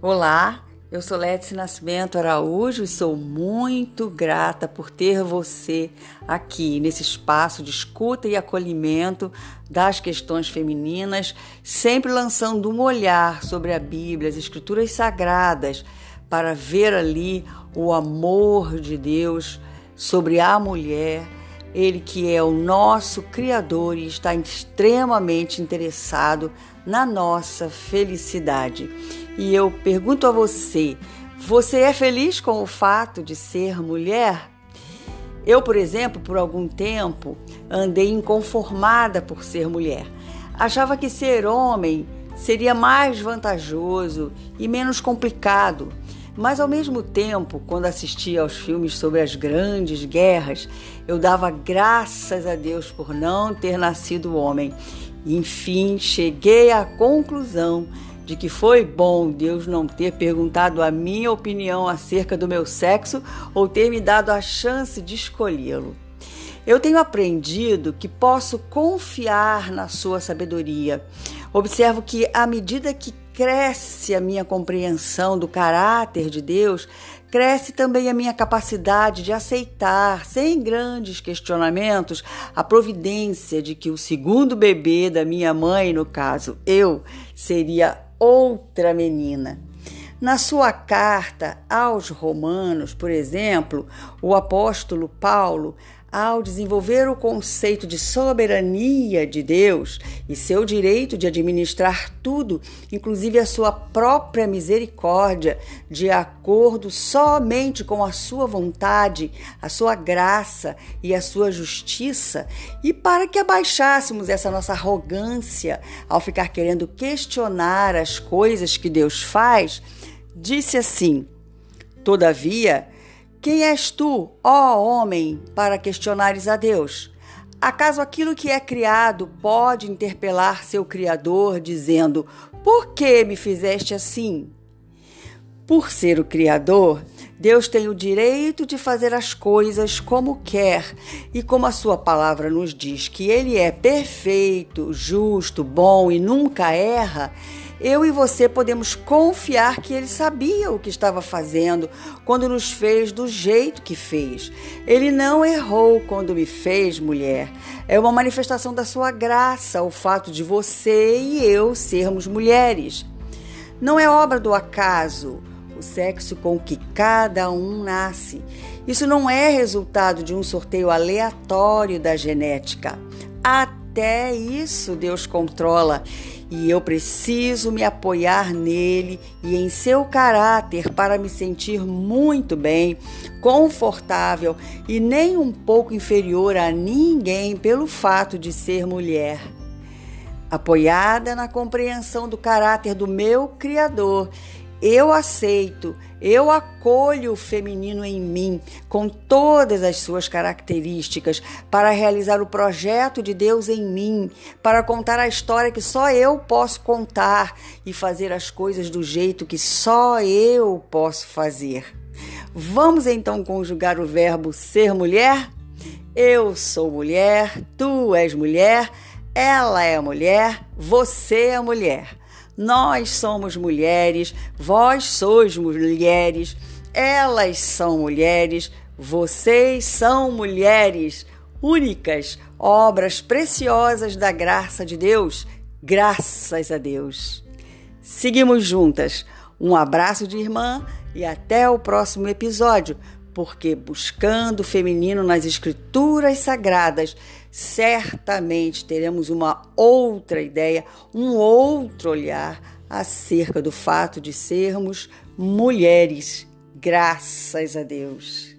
Olá, eu sou Létice Nascimento Araújo e sou muito grata por ter você aqui nesse espaço de escuta e acolhimento das questões femininas, sempre lançando um olhar sobre a Bíblia, as Escrituras Sagradas, para ver ali o amor de Deus sobre a mulher. Ele que é o nosso Criador e está extremamente interessado na nossa felicidade. E eu pergunto a você: você é feliz com o fato de ser mulher? Eu, por exemplo, por algum tempo andei inconformada por ser mulher. Achava que ser homem seria mais vantajoso e menos complicado. Mas ao mesmo tempo, quando assistia aos filmes sobre as grandes guerras, eu dava graças a Deus por não ter nascido homem enfim, cheguei à conclusão de que foi bom Deus não ter perguntado a minha opinião acerca do meu sexo ou ter me dado a chance de escolhê-lo. Eu tenho aprendido que posso confiar na sua sabedoria. Observo que, à medida que cresce a minha compreensão do caráter de Deus, cresce também a minha capacidade de aceitar, sem grandes questionamentos, a providência de que o segundo bebê da minha mãe, no caso eu, seria outra menina. Na sua carta aos Romanos, por exemplo, o apóstolo Paulo ao desenvolver o conceito de soberania de Deus e seu direito de administrar tudo, inclusive a sua própria misericórdia, de acordo somente com a sua vontade, a sua graça e a sua justiça, e para que abaixássemos essa nossa arrogância ao ficar querendo questionar as coisas que Deus faz, disse assim: Todavia, quem és tu, ó homem, para questionares a Deus? Acaso aquilo que é criado pode interpelar seu Criador, dizendo: Por que me fizeste assim? Por ser o Criador, Deus tem o direito de fazer as coisas como quer, e como a sua palavra nos diz que ele é perfeito, justo, bom e nunca erra, eu e você podemos confiar que ele sabia o que estava fazendo quando nos fez do jeito que fez. Ele não errou quando me fez mulher. É uma manifestação da sua graça o fato de você e eu sermos mulheres. Não é obra do acaso o sexo com que cada um nasce. Isso não é resultado de um sorteio aleatório da genética. Até isso Deus controla e eu preciso me apoiar nele e em seu caráter para me sentir muito bem, confortável e nem um pouco inferior a ninguém pelo fato de ser mulher. Apoiada na compreensão do caráter do meu Criador eu aceito, eu acolho o feminino em mim, com todas as suas características, para realizar o projeto de Deus em mim, para contar a história que só eu posso contar e fazer as coisas do jeito que só eu posso fazer. Vamos então conjugar o verbo ser mulher? Eu sou mulher, tu és mulher, ela é mulher, você é mulher. Nós somos mulheres, vós sois mulheres, elas são mulheres, vocês são mulheres, únicas, obras preciosas da graça de Deus. Graças a Deus. Seguimos juntas. Um abraço de irmã e até o próximo episódio porque buscando o feminino nas escrituras sagradas, certamente teremos uma outra ideia, um outro olhar acerca do fato de sermos mulheres. Graças a Deus.